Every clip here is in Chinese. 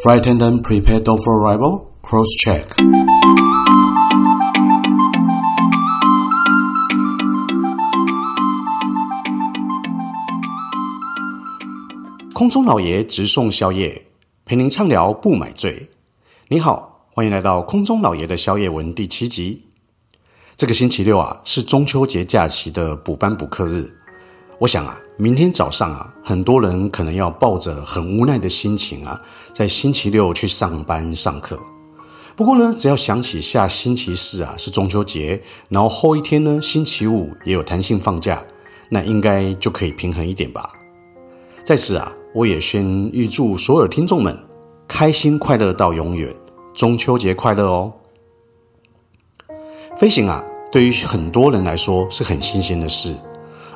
Flight attendant, prepare door for arrival. Cross check. 空中老爷直送宵夜，陪您畅聊不买醉。你好，欢迎来到空中老爷的宵夜文第七集。这个星期六啊，是中秋节假期的补班补课日。我想啊，明天早上啊，很多人可能要抱着很无奈的心情啊，在星期六去上班上课。不过呢，只要想起下星期四啊是中秋节，然后后一天呢星期五也有弹性放假，那应该就可以平衡一点吧。在此啊，我也先预祝所有听众们开心快乐到永远，中秋节快乐哦！飞行啊，对于很多人来说是很新鲜的事。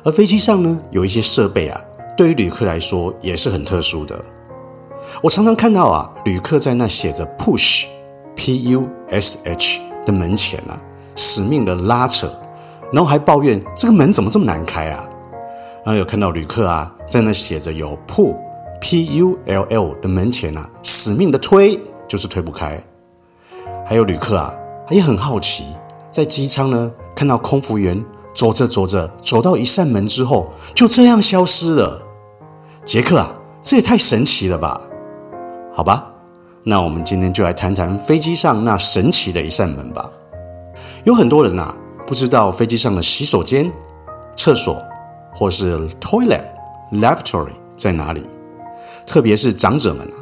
而飞机上呢，有一些设备啊，对于旅客来说也是很特殊的。我常常看到啊，旅客在那写着 “push”（P-U-S-H） 的门前啊，死命的拉扯，然后还抱怨这个门怎么这么难开啊。然后有看到旅客啊，在那写着有 “pull”（P-U-L-L） 的门前啊，死命的推，就是推不开。还有旅客啊，他也很好奇，在机舱呢，看到空服员。走着走着，走到一扇门之后，就这样消失了。杰克啊，这也太神奇了吧？好吧，那我们今天就来谈谈飞机上那神奇的一扇门吧。有很多人啊，不知道飞机上的洗手间、厕所或是 toilet、laboratory 在哪里，特别是长者们啊，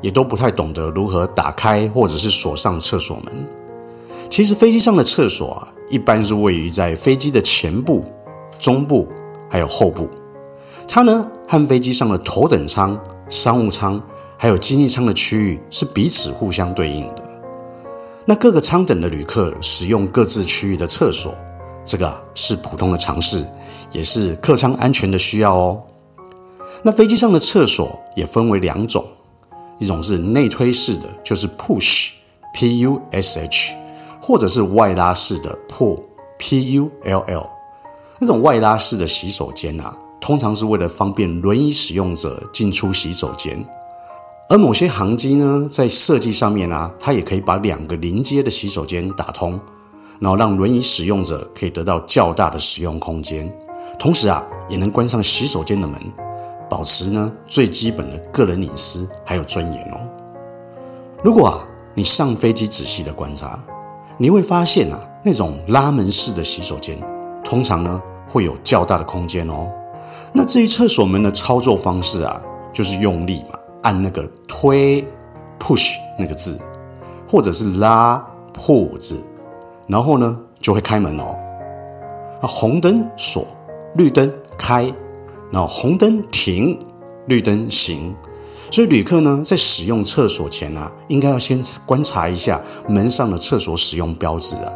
也都不太懂得如何打开或者是锁上厕所门。其实飞机上的厕所啊。一般是位于在飞机的前部、中部还有后部，它呢和飞机上的头等舱、商务舱还有经济舱的区域是彼此互相对应的。那各个舱等的旅客使用各自区域的厕所，这个是普通的常识，也是客舱安全的需要哦。那飞机上的厕所也分为两种，一种是内推式的，就是 push，P-U-S-H。或者是外拉式的破 P U L L 那种外拉式的洗手间啊，通常是为了方便轮椅使用者进出洗手间。而某些航机呢，在设计上面啊，它也可以把两个临街的洗手间打通，然后让轮椅使用者可以得到较大的使用空间，同时啊，也能关上洗手间的门，保持呢最基本的个人隐私还有尊严哦。如果啊，你上飞机仔细的观察。你会发现啊，那种拉门式的洗手间，通常呢会有较大的空间哦。那至于厕所门的操作方式啊，就是用力嘛，按那个推 push 那个字，或者是拉 pull 字，然后呢就会开门哦。那红灯锁，绿灯开，然后红灯停，绿灯行。所以旅客呢，在使用厕所前啊，应该要先观察一下门上的厕所使用标志啊，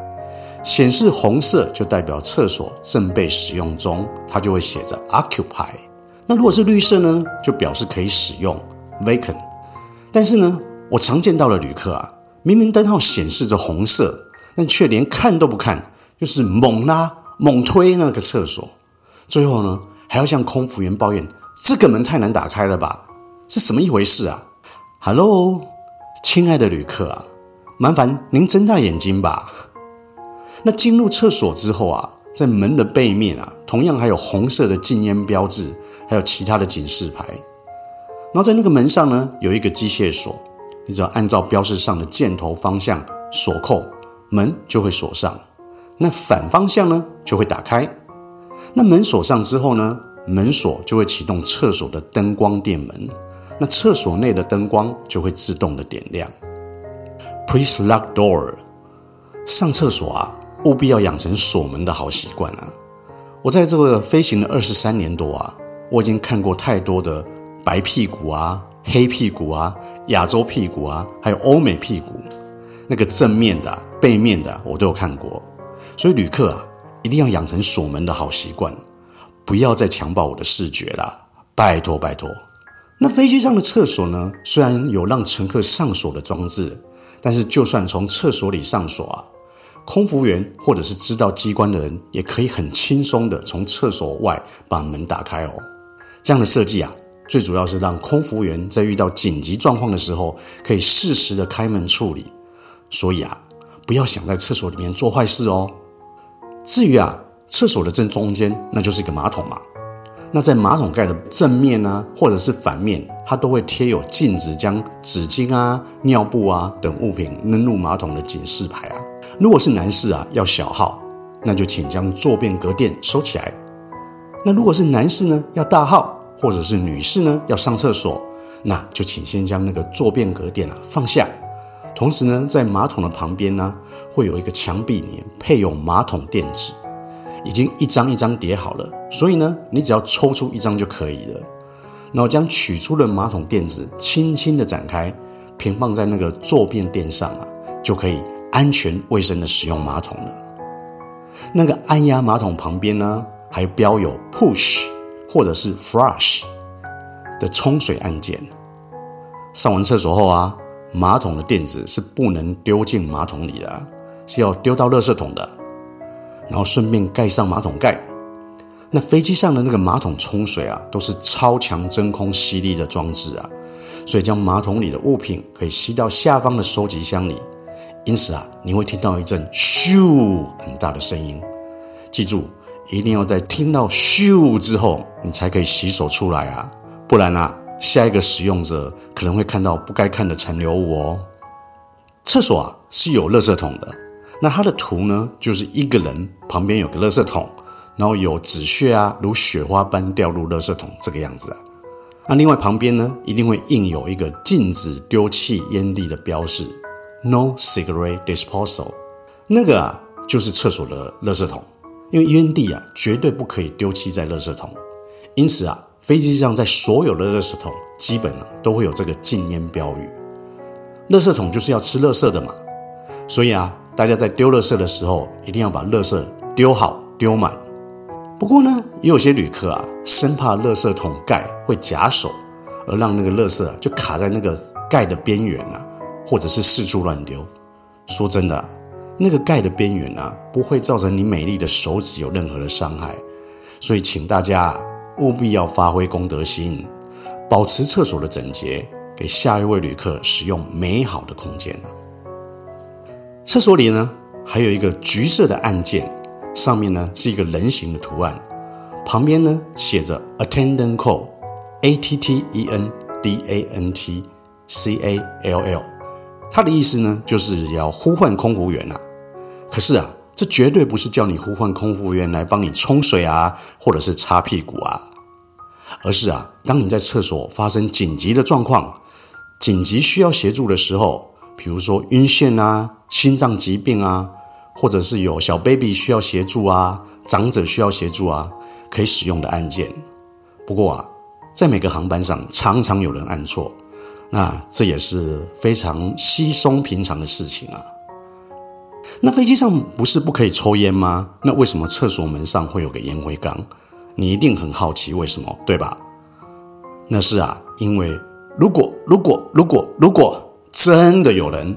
显示红色就代表厕所正被使用中，它就会写着 occupy。那如果是绿色呢，就表示可以使用 vacant。但是呢，我常见到的旅客啊，明明灯号显示着红色，但却连看都不看，就是猛拉猛推那个厕所，最后呢，还要向空服员抱怨这个门太难打开了吧。是什么一回事啊？Hello，亲爱的旅客啊，麻烦您睁大眼睛吧。那进入厕所之后啊，在门的背面啊，同样还有红色的禁烟标志，还有其他的警示牌。然后在那个门上呢，有一个机械锁，你只要按照标示上的箭头方向锁扣，门就会锁上。那反方向呢，就会打开。那门锁上之后呢，门锁就会启动厕所的灯光电门。那厕所内的灯光就会自动的点亮。Please lock door。上厕所啊，务必要养成锁门的好习惯啊！我在这个飞行了二十三年多啊，我已经看过太多的白屁股啊、黑屁股啊、亚洲屁股啊，还有欧美屁股，那个正面的、背面的我都有看过。所以旅客啊，一定要养成锁门的好习惯，不要再强暴我的视觉了，拜托拜托。那飞机上的厕所呢，虽然有让乘客上锁的装置，但是就算从厕所里上锁啊，空服员或者是知道机关的人，也可以很轻松的从厕所外把门打开哦。这样的设计啊，最主要是让空服员在遇到紧急状况的时候，可以适时的开门处理。所以啊，不要想在厕所里面做坏事哦。至于啊，厕所的正中间，那就是一个马桶嘛。那在马桶盖的正面呢，或者是反面，它都会贴有禁止将纸巾啊、尿布啊等物品扔入马桶的警示牌啊。如果是男士啊，要小号，那就请将坐便隔垫收起来。那如果是男士呢，要大号，或者是女士呢，要上厕所，那就请先将那个坐便隔垫啊放下。同时呢，在马桶的旁边呢，会有一个墙壁里配有马桶垫纸。已经一张一张叠好了，所以呢，你只要抽出一张就可以了。然后将取出的马桶垫子轻轻的展开，平放在那个坐便垫上啊，就可以安全卫生的使用马桶了。那个按压马桶旁边呢，还标有 push 或者是 flush 的冲水按键。上完厕所后啊，马桶的垫子是不能丢进马桶里的，是要丢到垃圾桶的。然后顺便盖上马桶盖。那飞机上的那个马桶冲水啊，都是超强真空吸力的装置啊，所以将马桶里的物品可以吸到下方的收集箱里。因此啊，你会听到一阵咻很大的声音。记住，一定要在听到咻之后，你才可以洗手出来啊，不然啊，下一个使用者可能会看到不该看的残留物哦。厕所啊是有垃圾桶的。那它的图呢，就是一个人旁边有个垃圾桶，然后有纸屑啊，如雪花般掉入垃圾桶这个样子啊。那另外旁边呢，一定会印有一个禁止丢弃烟蒂的标示，No cigarette disposal。那个啊，就是厕所的垃圾桶，因为烟蒂啊，绝对不可以丢弃在垃圾桶。因此啊，飞机上在所有的垃圾桶，基本啊都会有这个禁烟标语。垃圾桶就是要吃垃圾的嘛，所以啊。大家在丢垃圾的时候，一定要把垃圾丢好、丢满。不过呢，也有些旅客啊，生怕垃圾桶盖会夹手，而让那个垃圾就卡在那个盖的边缘啊，或者是四处乱丢。说真的，那个盖的边缘啊，不会造成你美丽的手指有任何的伤害。所以，请大家务必要发挥公德心，保持厕所的整洁，给下一位旅客使用美好的空间啊。厕所里呢，还有一个橘色的按键，上面呢是一个人形的图案，旁边呢写着 Attendant Call，A T T E N D A N T C A L L，它的意思呢就是要呼唤空服员啊。可是啊，这绝对不是叫你呼唤空服员来帮你冲水啊，或者是擦屁股啊，而是啊，当你在厕所发生紧急的状况，紧急需要协助的时候。比如说晕眩啊、心脏疾病啊，或者是有小 baby 需要协助啊、长者需要协助啊，可以使用的按键。不过啊，在每个航班上常常有人按错，那这也是非常稀松平常的事情啊。那飞机上不是不可以抽烟吗？那为什么厕所门上会有个烟灰缸？你一定很好奇为什么，对吧？那是啊，因为如果如果如果如果。真的有人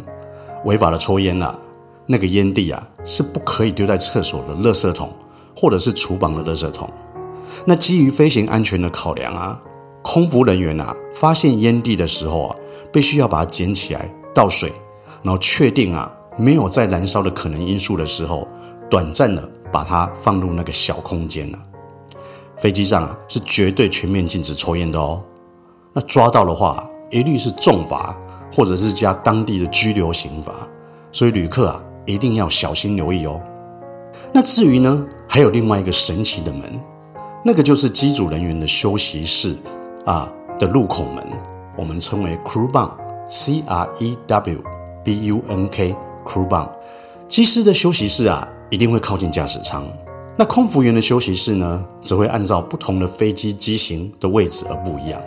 违法的抽烟了，那个烟蒂啊是不可以丢在厕所的垃圾桶，或者是厨房的垃圾桶。那基于飞行安全的考量啊，空服人员啊发现烟蒂的时候啊，必须要把它捡起来倒水，然后确定啊没有再燃烧的可能因素的时候，短暂的把它放入那个小空间啊。飞机上啊是绝对全面禁止抽烟的哦。那抓到的话，一律是重罚。或者是加当地的拘留刑罚，所以旅客啊一定要小心留意哦。那至于呢，还有另外一个神奇的门，那个就是机组人员的休息室啊的入口门，我们称为 crew bunk，C R E W B U N K crew bunk。机师的休息室啊一定会靠近驾驶舱，那空服员的休息室呢，则会按照不同的飞机机型的位置而不一样。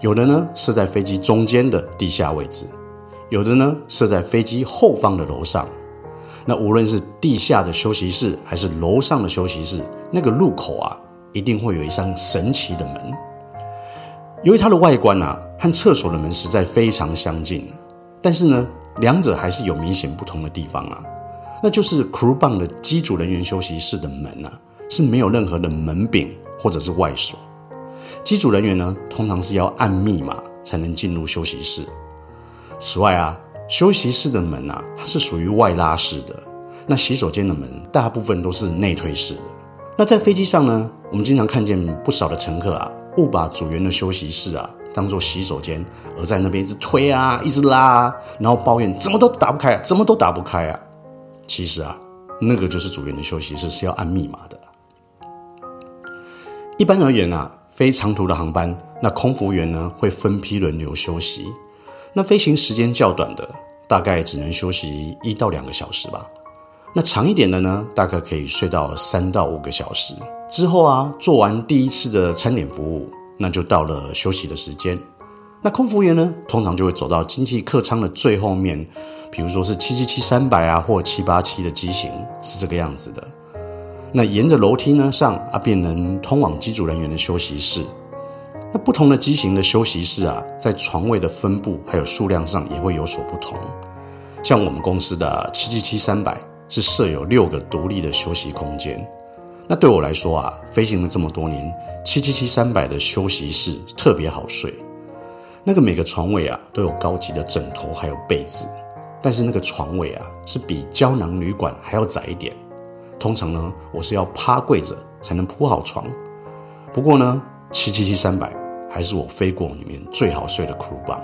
有的呢设在飞机中间的地下位置，有的呢设在飞机后方的楼上。那无论是地下的休息室还是楼上的休息室，那个入口啊，一定会有一扇神奇的门。由于它的外观啊和厕所的门实在非常相近，但是呢，两者还是有明显不同的地方啊。那就是 crew b n 的机组人员休息室的门啊是没有任何的门柄或者是外锁。机组人员呢，通常是要按密码才能进入休息室。此外啊，休息室的门啊，它是属于外拉式的。那洗手间的门大部分都是内推式的。那在飞机上呢，我们经常看见不少的乘客啊，误把组员的休息室啊当做洗手间，而在那边一直推啊，一直拉啊，然后抱怨怎么都打不开啊，怎么都打不开啊。其实啊，那个就是组员的休息室是要按密码的。一般而言啊，飞长途的航班，那空服员呢会分批轮流休息。那飞行时间较短的，大概只能休息一到两个小时吧。那长一点的呢，大概可以睡到三到五个小时。之后啊，做完第一次的餐点服务，那就到了休息的时间。那空服员呢，通常就会走到经济客舱的最后面，比如说是七七七三百啊，或七八七的机型，是这个样子的。那沿着楼梯呢上啊，便能通往机组人员的休息室。那不同的机型的休息室啊，在床位的分布还有数量上也会有所不同。像我们公司的七七七三百是设有六个独立的休息空间。那对我来说啊，飞行了这么多年，七七七三百的休息室特别好睡。那个每个床位啊都有高级的枕头还有被子，但是那个床位啊是比胶囊旅馆还要窄一点。通常呢，我是要趴跪着才能铺好床。不过呢，七七七三百还是我飞过里面最好睡的 crew 房。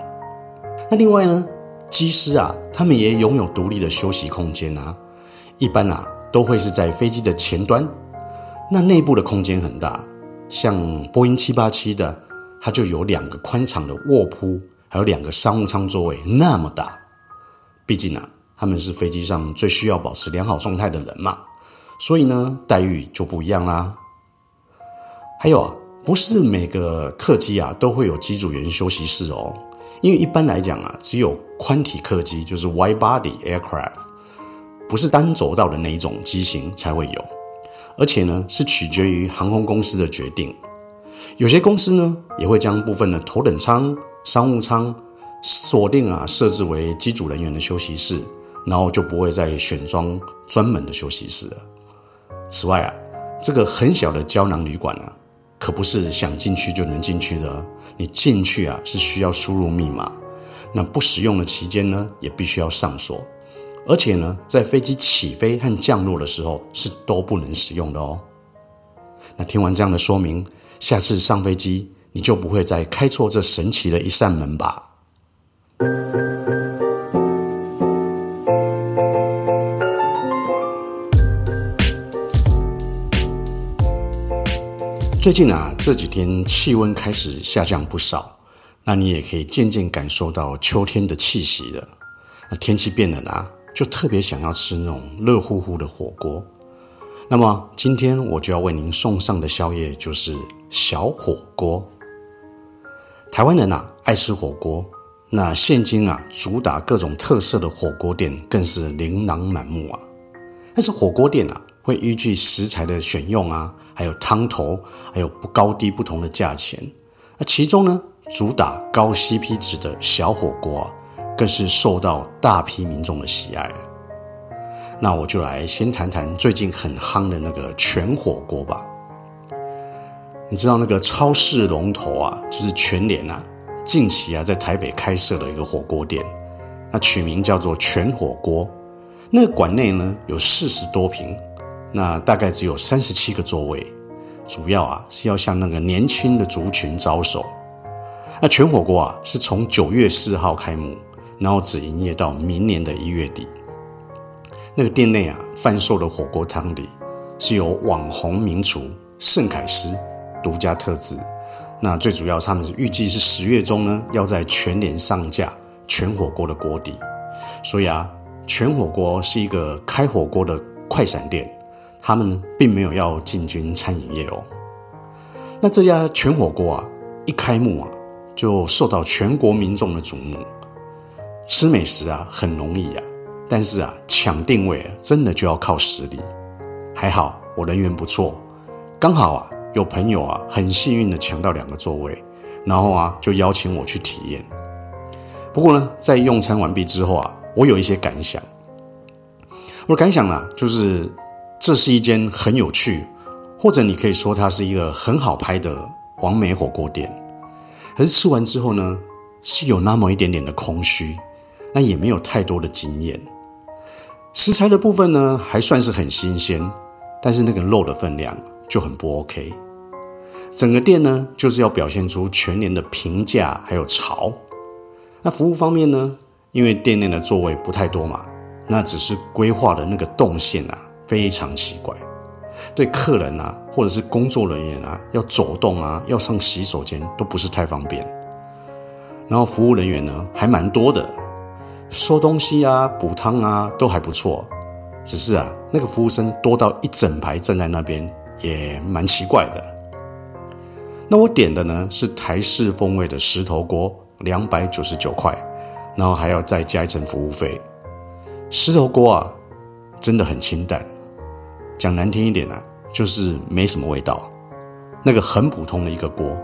那另外呢，机师啊，他们也拥有独立的休息空间啊。一般啊，都会是在飞机的前端。那内部的空间很大，像波音七八七的，它就有两个宽敞的卧铺，还有两个商务舱座位，那么大。毕竟啊，他们是飞机上最需要保持良好状态的人嘛，所以呢，待遇就不一样啦。还有啊。不是每个客机啊都会有机组员休息室哦，因为一般来讲啊，只有宽体客机，就是 wide body aircraft，不是单轴道的那一种机型才会有，而且呢是取决于航空公司的决定。有些公司呢也会将部分的头等舱、商务舱锁定啊设置为机组人员的休息室，然后就不会再选装专门的休息室了。此外啊，这个很小的胶囊旅馆啊。可不是想进去就能进去的，你进去啊是需要输入密码，那不使用的期间呢也必须要上锁，而且呢在飞机起飞和降落的时候是都不能使用的哦。那听完这样的说明，下次上飞机你就不会再开错这神奇的一扇门吧。最近啊，这几天气温开始下降不少，那你也可以渐渐感受到秋天的气息了。那天气变冷啊，就特别想要吃那种热乎乎的火锅。那么今天我就要为您送上的宵夜就是小火锅。台湾人啊爱吃火锅，那现今啊主打各种特色的火锅店更是琳琅满目啊。但是火锅店啊。会依据食材的选用啊，还有汤头，还有不高低不同的价钱。那其中呢，主打高 CP 值的小火锅啊，更是受到大批民众的喜爱。那我就来先谈谈最近很夯的那个全火锅吧。你知道那个超市龙头啊，就是全联啊，近期啊在台北开设了一个火锅店，那取名叫做全火锅。那个馆内呢有四十多坪。那大概只有三十七个座位，主要啊是要向那个年轻的族群招手。那全火锅啊是从九月四号开幕，然后只营业到明年的一月底。那个店内啊贩售的火锅汤底是由网红名厨盛凯师独家特制。那最主要他们是预计是十月中呢要在全联上架全火锅的锅底，所以啊全火锅是一个开火锅的快闪店。他们呢，并没有要进军餐饮业哦。那这家全火锅啊，一开幕啊，就受到全国民众的瞩目。吃美食啊，很容易啊，但是啊，抢定位，真的就要靠实力。还好我人缘不错，刚好啊，有朋友啊，很幸运的抢到两个座位，然后啊，就邀请我去体验。不过呢，在用餐完毕之后啊，我有一些感想。我的感想呢，就是。这是一间很有趣，或者你可以说它是一个很好拍的网美火锅店，可是吃完之后呢，是有那么一点点的空虚，那也没有太多的经验。食材的部分呢，还算是很新鲜，但是那个肉的分量就很不 OK。整个店呢，就是要表现出全年的平价还有潮。那服务方面呢，因为店内的座位不太多嘛，那只是规划的那个动线啊，非常奇怪。对客人啊，或者是工作人员啊，要走动啊，要上洗手间都不是太方便。然后服务人员呢，还蛮多的。收东西啊，补汤啊，都还不错。只是啊，那个服务生多到一整排站在那边，也蛮奇怪的。那我点的呢是台式风味的石头锅，两百九十九块，然后还要再加一层服务费。石头锅啊，真的很清淡，讲难听一点啊，就是没什么味道。那个很普通的一个锅，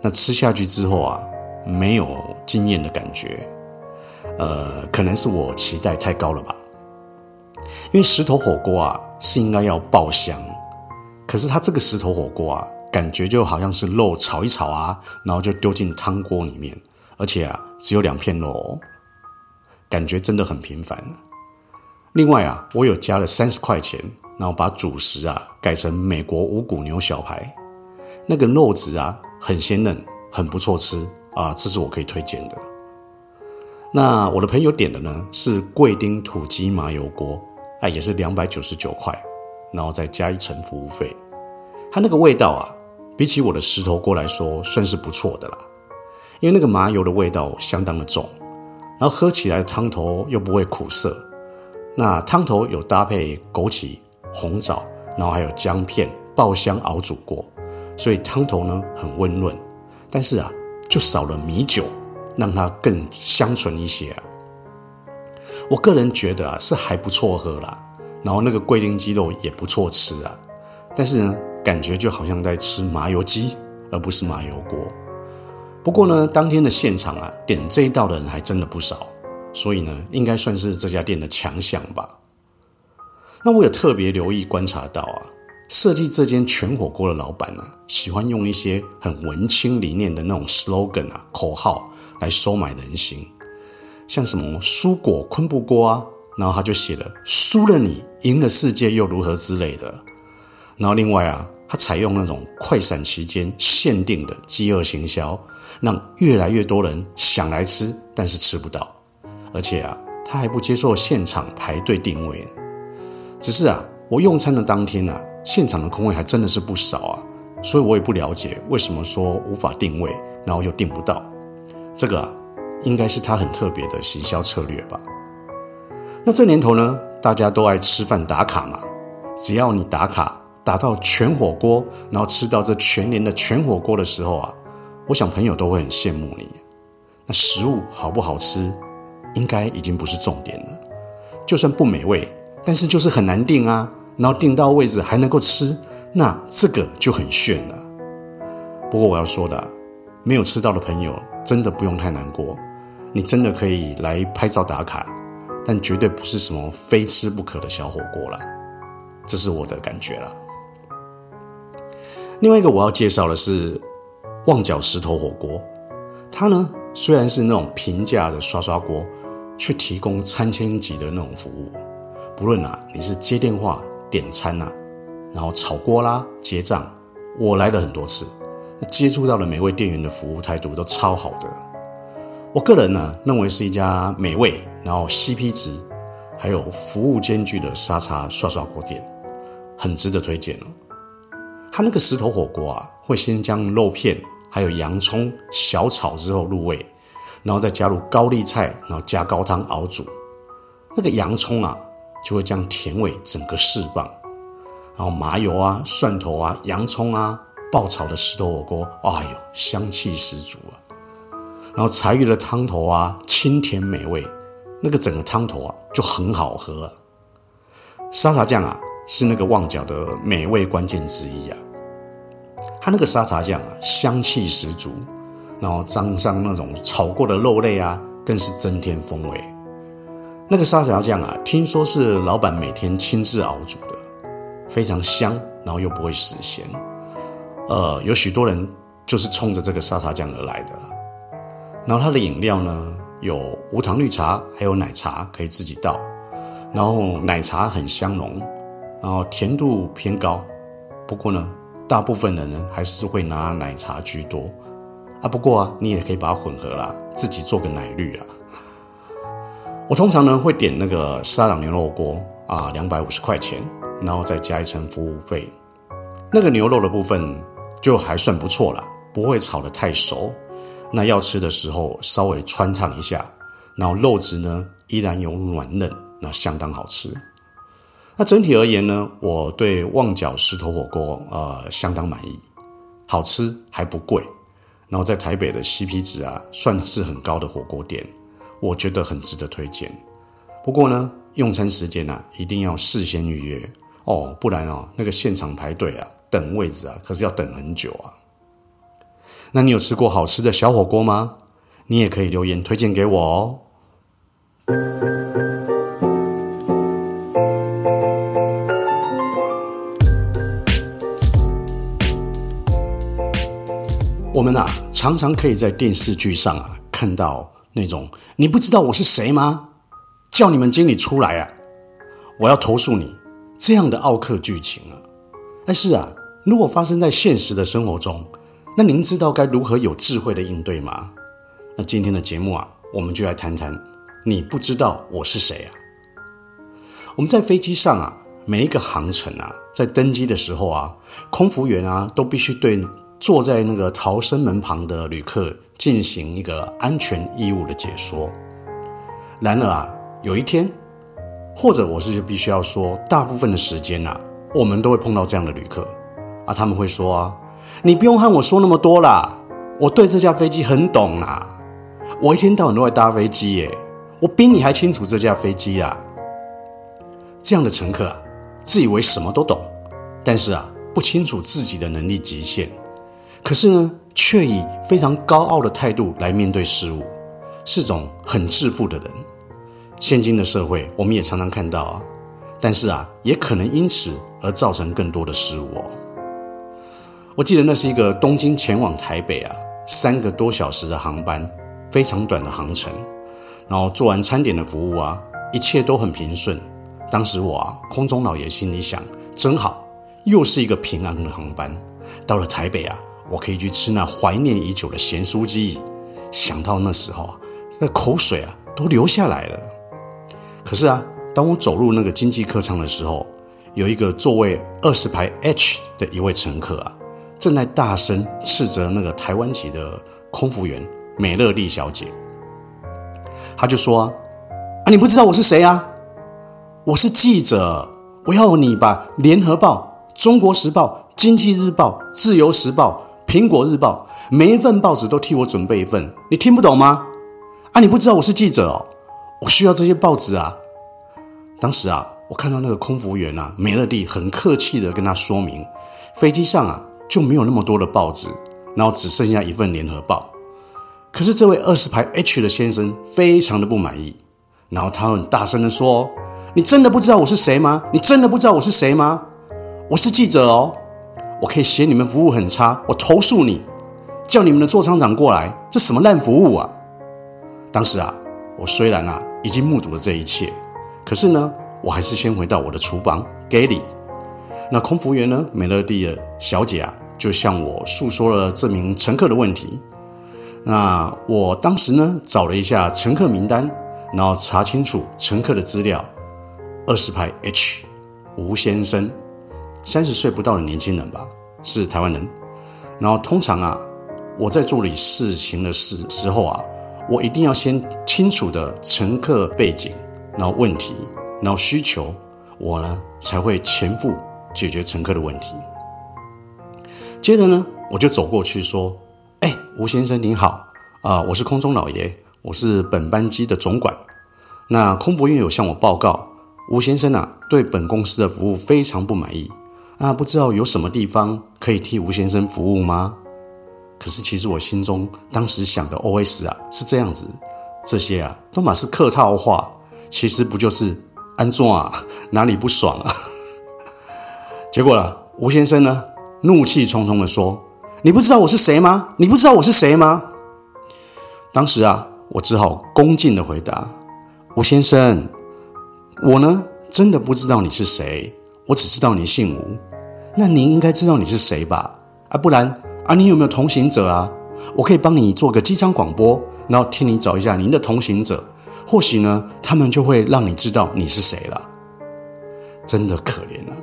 那吃下去之后啊，没有惊艳的感觉。呃，可能是我期待太高了吧？因为石头火锅啊是应该要爆香，可是它这个石头火锅啊，感觉就好像是肉炒一炒啊，然后就丢进汤锅里面，而且啊只有两片肉哦，感觉真的很平凡。另外啊，我有加了三十块钱，然后把主食啊改成美国无骨牛小排，那个肉质啊很鲜嫩，很不错吃啊，这是我可以推荐的。那我的朋友点的呢是贵丁土鸡麻油锅，哎，也是两百九十九块，然后再加一层服务费。它那个味道啊，比起我的石头锅来说，算是不错的啦。因为那个麻油的味道相当的重，然后喝起来的汤头又不会苦涩。那汤头有搭配枸杞、红枣，然后还有姜片爆香熬煮过，所以汤头呢很温润。但是啊，就少了米酒。让它更香醇一些啊，我个人觉得啊是还不错喝啦，然后那个桂林鸡肉也不错吃啊，但是呢感觉就好像在吃麻油鸡而不是麻油锅。不过呢当天的现场啊点这一道的人还真的不少，所以呢应该算是这家店的强项吧。那我有特别留意观察到啊。设计这间全火锅的老板呢、啊，喜欢用一些很文青理念的那种 slogan 啊口号来收买人心，像什么蔬果昆布锅啊，然后他就写了输了你赢了世界又如何之类的。然后另外啊，他采用那种快闪期间限定的饥饿行销，让越来越多人想来吃，但是吃不到。而且啊，他还不接受现场排队订位。只是啊，我用餐的当天啊。现场的空位还真的是不少啊，所以我也不了解为什么说无法定位，然后又订不到。这个啊，应该是他很特别的行销策略吧。那这年头呢，大家都爱吃饭打卡嘛，只要你打卡打到全火锅，然后吃到这全年的全火锅的时候啊，我想朋友都会很羡慕你。那食物好不好吃，应该已经不是重点了。就算不美味，但是就是很难订啊。然后订到位置还能够吃，那这个就很炫了。不过我要说的，没有吃到的朋友真的不用太难过，你真的可以来拍照打卡，但绝对不是什么非吃不可的小火锅了，这是我的感觉了。另外一个我要介绍的是旺角石头火锅，它呢虽然是那种平价的刷刷锅，却提供餐厅级的那种服务，不论啊你是接电话。点餐呐、啊，然后炒锅啦、结账，我来了很多次，接触到的每位店员的服务态度都超好的。我个人呢认为是一家美味，然后 CP 值，还有服务兼具的沙茶涮涮锅店，很值得推荐哦。他那个石头火锅啊，会先将肉片还有洋葱小炒之后入味，然后再加入高丽菜，然后加高汤熬煮。那个洋葱啊。就会将甜味整个释放，然后麻油啊、蒜头啊、洋葱啊爆炒的石头火锅，哎呦，香气十足啊！然后柴鱼的汤头啊，清甜美味，那个整个汤头啊就很好喝啊。沙茶酱啊是那个旺角的美味关键之一啊，它那个沙茶酱啊香气十足，然后沾上那种炒过的肉类啊，更是增添风味。那个沙茶酱啊，听说是老板每天亲自熬煮的，非常香，然后又不会死咸。呃，有许多人就是冲着这个沙茶酱而来的。然后它的饮料呢，有无糖绿茶，还有奶茶可以自己倒。然后奶茶很香浓，然后甜度偏高。不过呢，大部分的人还是会拿奶茶居多啊。不过啊，你也可以把它混合啦，自己做个奶绿啦。我通常呢会点那个沙朗牛肉锅啊，两百五十块钱，然后再加一层服务费。那个牛肉的部分就还算不错啦，不会炒得太熟。那要吃的时候稍微穿烫一下，然后肉质呢依然有软嫩，那相当好吃。那整体而言呢，我对旺角石头火锅呃相当满意，好吃还不贵，然后在台北的 CP 值啊算是很高的火锅店。我觉得很值得推荐，不过呢，用餐时间啊一定要事先预约哦，不然哦那个现场排队啊等位置啊可是要等很久啊。那你有吃过好吃的小火锅吗？你也可以留言推荐给我哦。我们啊常常可以在电视剧上啊看到。那种你不知道我是谁吗？叫你们经理出来啊！我要投诉你这样的奥客剧情啊！但是啊，如果发生在现实的生活中，那您知道该如何有智慧的应对吗？那今天的节目啊，我们就来谈谈你不知道我是谁啊！我们在飞机上啊，每一个航程啊，在登机的时候啊，空服员啊都必须对坐在那个逃生门旁的旅客。进行一个安全义务的解说。然而啊，有一天，或者我是就必须要说，大部分的时间啊，我们都会碰到这样的旅客啊，他们会说啊，你不用和我说那么多啦，我对这架飞机很懂啦，我一天到晚都在搭飞机耶，我比你还清楚这架飞机啊。这样的乘客啊，自以为什么都懂，但是啊，不清楚自己的能力极限。可是呢，却以非常高傲的态度来面对事物，是种很自负的人。现今的社会，我们也常常看到啊，但是啊，也可能因此而造成更多的失误哦。我记得那是一个东京前往台北啊，三个多小时的航班，非常短的航程。然后做完餐点的服务啊，一切都很平顺。当时我啊，空中老爷心里想，真好，又是一个平安的航班。到了台北啊。我可以去吃那怀念已久的咸酥鸡，想到那时候啊，那口水啊都流下来了。可是啊，当我走入那个经济客舱的时候，有一个座位二十排 H 的一位乘客啊，正在大声斥责那个台湾籍的空服员美乐蒂小姐。他就说：“啊，你不知道我是谁啊？我是记者，我要你把《联合报》《中国时报》《经济日报》《自由时报》。”苹果日报每一份报纸都替我准备一份，你听不懂吗？啊，你不知道我是记者哦，我需要这些报纸啊。当时啊，我看到那个空服员啊，美乐蒂很客气的跟他说明，飞机上啊就没有那么多的报纸，然后只剩下一份联合报。可是这位二十排 H 的先生非常的不满意，然后他很大声的说：“你真的不知道我是谁吗？你真的不知道我是谁吗？我是记者哦。”我可以嫌你们服务很差，我投诉你，叫你们的座舱长过来，这什么烂服务啊！当时啊，我虽然啊已经目睹了这一切，可是呢，我还是先回到我的厨房给你。那空服员呢，美乐蒂的小姐啊，就向我诉说了这名乘客的问题。那我当时呢，找了一下乘客名单，然后查清楚乘客的资料，二十排 H 吴先生。三十岁不到的年轻人吧，是台湾人。然后通常啊，我在处理事情的时时候啊，我一定要先清楚的乘客背景，然后问题，然后需求，我呢才会前赴解决乘客的问题。接着呢，我就走过去说：“哎，吴先生您好啊，我是空中老爷，我是本班机的总管。那空服员有向我报告，吴先生啊，对本公司的服务非常不满意。”那，不知道有什么地方可以替吴先生服务吗？可是其实我心中当时想的 OS 啊是这样子，这些啊都满是客套话，其实不就是安怎啊，哪里不爽啊？结果呢，吴先生呢怒气冲冲地说：“你不知道我是谁吗？你不知道我是谁吗？”当时啊，我只好恭敬的回答：“吴先生，我呢，真的不知道你是谁，我只知道你姓吴。那您应该知道你是谁吧？啊，不然啊，你有没有同行者啊？我可以帮你做个机舱广播，然后替你找一下您的同行者，或许呢，他们就会让你知道你是谁了。真的可怜啊，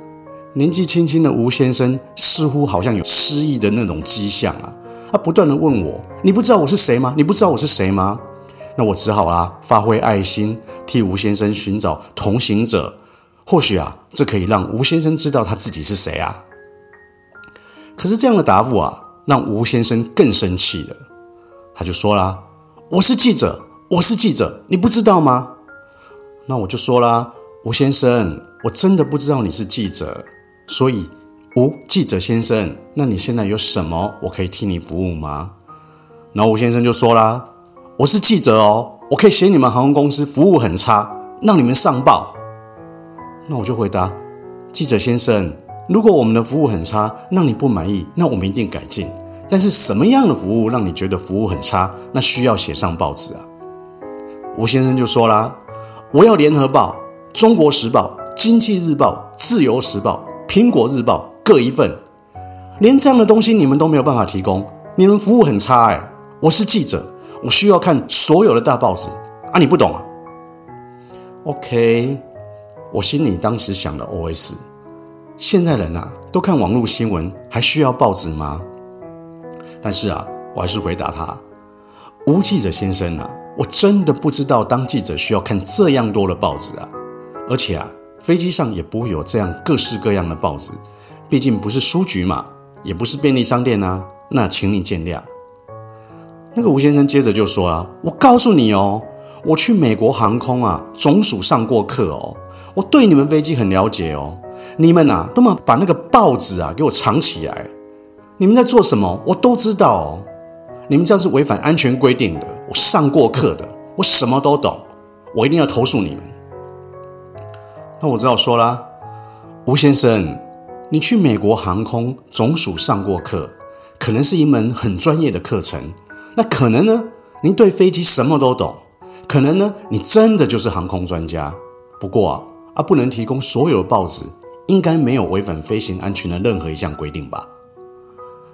年纪轻轻的吴先生似乎好像有失忆的那种迹象啊。”他不断地问我：“你不知道我是谁吗？你不知道我是谁吗？”那我只好啊，发挥爱心，替吴先生寻找同行者。或许啊，这可以让吴先生知道他自己是谁啊。可是这样的答复啊，让吴先生更生气了。他就说啦：“我是记者，我是记者，你不知道吗？”那我就说啦：“吴先生，我真的不知道你是记者，所以。”吴记者先生，那你现在有什么我可以替你服务吗？然后吴先生就说啦：“我是记者哦，我可以写你们航空公司服务很差，让你们上报。”那我就回答：“记者先生，如果我们的服务很差，让你不满意，那我们一定改进。但是什么样的服务让你觉得服务很差？那需要写上报纸啊。”吴先生就说啦：“我要联合报、中国时报、经济日报、自由时报、苹果日报。”各一份，连这样的东西你们都没有办法提供，你们服务很差哎！我是记者，我需要看所有的大报纸啊！你不懂啊？OK，我心里当时想的 OS：现在人啊都看网络新闻，还需要报纸吗？但是啊，我还是回答他：吴记者先生啊，我真的不知道当记者需要看这样多的报纸啊！而且啊，飞机上也不会有这样各式各样的报纸。毕竟不是书局嘛，也不是便利商店啊，那请你见谅。那个吴先生接着就说啊：“我告诉你哦，我去美国航空啊总署上过课哦，我对你们飞机很了解哦。你们呐，都嘛把那个报纸啊给我藏起来，你们在做什么？我都知道。你们这样是违反安全规定的。我上过课的，我什么都懂，我一定要投诉你们。”那我只好说啦，吴先生。你去美国航空总署上过课，可能是一门很专业的课程。那可能呢，您对飞机什么都懂。可能呢，你真的就是航空专家。不过啊，啊不能提供所有的报纸，应该没有违反飞行安全的任何一项规定吧？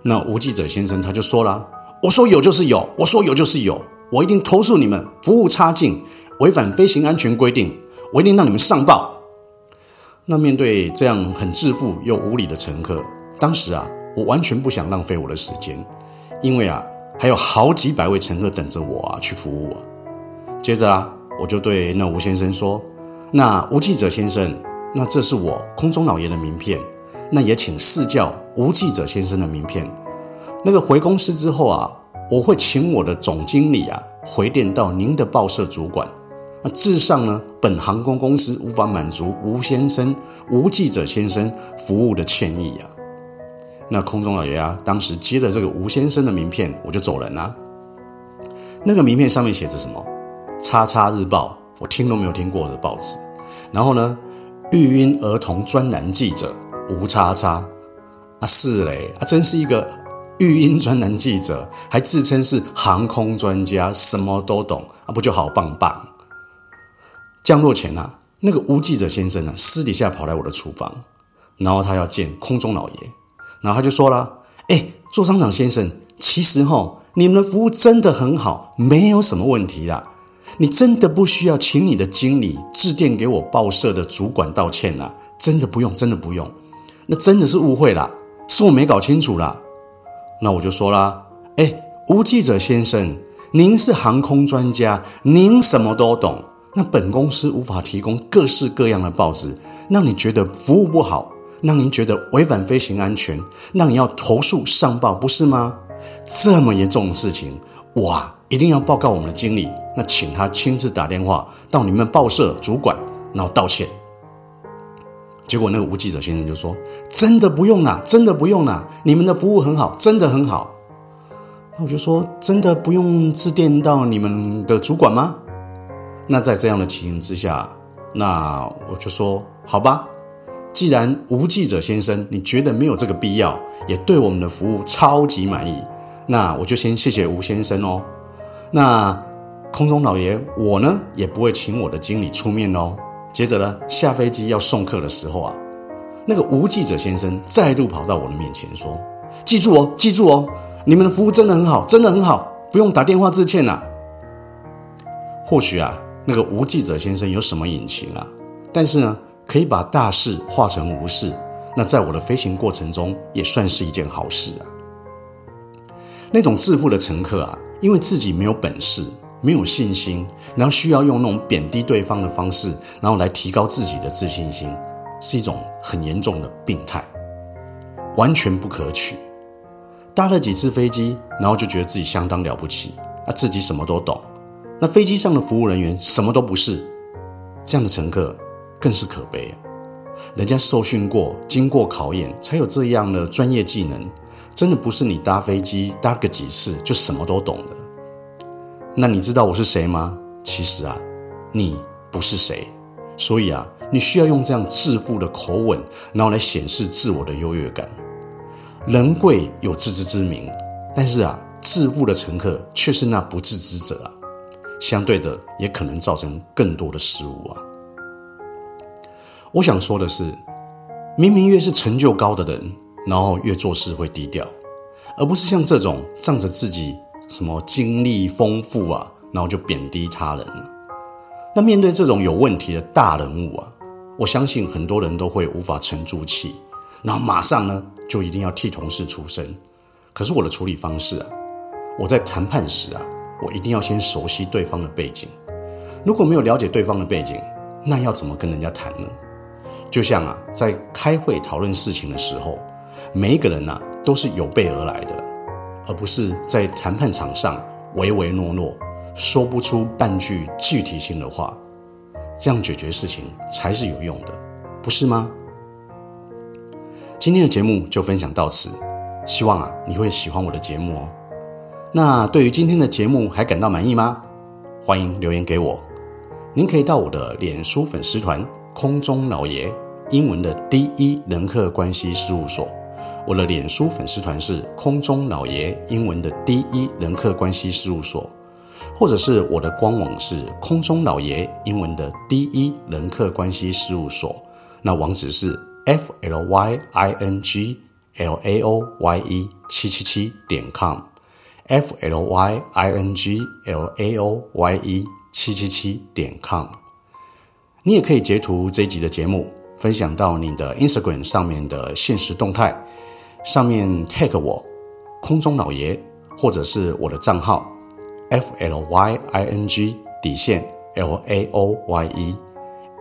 那吴记者先生他就说了：“我说有就是有，我说有就是有，我一定投诉你们服务差劲，违反飞行安全规定，我一定让你们上报。”那面对这样很自负又无理的乘客，当时啊，我完全不想浪费我的时间，因为啊，还有好几百位乘客等着我啊去服务啊。接着啊，我就对那吴先生说：“那吴记者先生，那这是我空中老爷的名片，那也请赐教吴记者先生的名片。那个回公司之后啊，我会请我的总经理啊回电到您的报社主管。”那至上呢，本航空公司无法满足吴先生、吴记者先生服务的歉意啊。那空中老爷啊，当时接了这个吴先生的名片，我就走人了。那个名片上面写着什么？叉叉日报，我听都没有听过的报纸。然后呢，育婴儿童专栏记者吴叉叉啊，是嘞啊，真是一个育婴专栏记者，还自称是航空专家，什么都懂啊，不就好棒棒？降落前啊，那个吴记者先生呢，私底下跑来我的厨房，然后他要见空中老爷，然后他就说了：“哎，座商长先生，其实齁，你们的服务真的很好，没有什么问题啦。你真的不需要请你的经理致电给我报社的主管道歉啦，真的不用，真的不用。那真的是误会啦，是我没搞清楚啦。那我就说啦：哎，吴记者先生，您是航空专家，您什么都懂。”那本公司无法提供各式各样的报纸，让你觉得服务不好，让您觉得违反飞行安全，让你要投诉上报，不是吗？这么严重的事情，哇，一定要报告我们的经理，那请他亲自打电话到你们报社主管，然后道歉。结果那个吴记者先生就说：“真的不用啦，真的不用啦，你们的服务很好，真的很好。”那我就说：“真的不用致电到你们的主管吗？”那在这样的情形之下，那我就说好吧，既然吴记者先生你觉得没有这个必要，也对我们的服务超级满意，那我就先谢谢吴先生哦。那空中老爷，我呢也不会请我的经理出面哦。接着呢，下飞机要送客的时候啊，那个吴记者先生再度跑到我的面前说：“记住哦，记住哦，你们的服务真的很好，真的很好，不用打电话致歉呐。”或许啊，那个吴记者先生有什么隐情啊？但是呢，可以把大事化成无事，那在我的飞行过程中也算是一件好事啊。那种自负的乘客啊，因为自己没有本事、没有信心，然后需要用那种贬低对方的方式，然后来提高自己的自信心，是一种很严重的病态，完全不可取。搭了几次飞机，然后就觉得自己相当了不起，啊，自己什么都懂。那飞机上的服务人员什么都不是，这样的乘客更是可悲！人家受训过，经过考验，才有这样的专业技能，真的不是你搭飞机搭个几次就什么都懂的。那你知道我是谁吗？其实啊，你不是谁，所以啊，你需要用这样自负的口吻，然后来显示自我的优越感。人贵有自知之明，但是啊，自负的乘客却是那不自知者啊。相对的，也可能造成更多的失误啊。我想说的是，明明越是成就高的人，然后越做事会低调，而不是像这种仗着自己什么经历丰富啊，然后就贬低他人了。那面对这种有问题的大人物啊，我相信很多人都会无法沉住气，然后马上呢就一定要替同事出声。可是我的处理方式啊，我在谈判时啊。我一定要先熟悉对方的背景，如果没有了解对方的背景，那要怎么跟人家谈呢？就像啊，在开会讨论事情的时候，每一个人呐、啊、都是有备而来的，而不是在谈判场上唯唯诺诺，说不出半句具体性的话，这样解决事情才是有用的，不是吗？今天的节目就分享到此，希望啊你会喜欢我的节目哦。那对于今天的节目还感到满意吗？欢迎留言给我。您可以到我的脸书粉丝团“空中老爷”英文的第一人客关系事务所。我的脸书粉丝团是“空中老爷”英文的第一人客关系事务所，或者是我的官网是“空中老爷”英文的第一人客关系事务所。那网址是 f l y i n g l a o y e 七七七点 com。f l y i n g l a o y e 七七七点 com，你也可以截图这一集的节目，分享到你的 Instagram 上面的限时动态，上面 tag 我空中老爷，或者是我的账号 f l y i n g 底线 l a o y e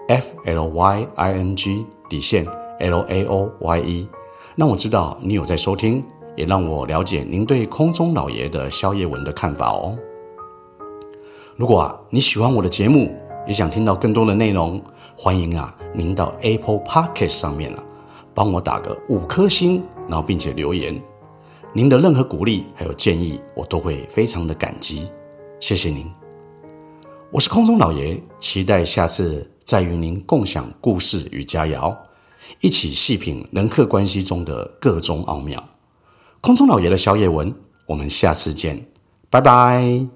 f l y i n g 底线 l a o y e，让我知道你有在收听。也让我了解您对空中老爷的宵夜文的看法哦。如果啊你喜欢我的节目，也想听到更多的内容，欢迎啊您到 Apple Podcast 上面啊帮我打个五颗星，然后并且留言。您的任何鼓励还有建议，我都会非常的感激。谢谢您，我是空中老爷，期待下次再与您共享故事与佳肴，一起细品人客关系中的各种奥妙。空中老爷的小野文，我们下次见，拜拜。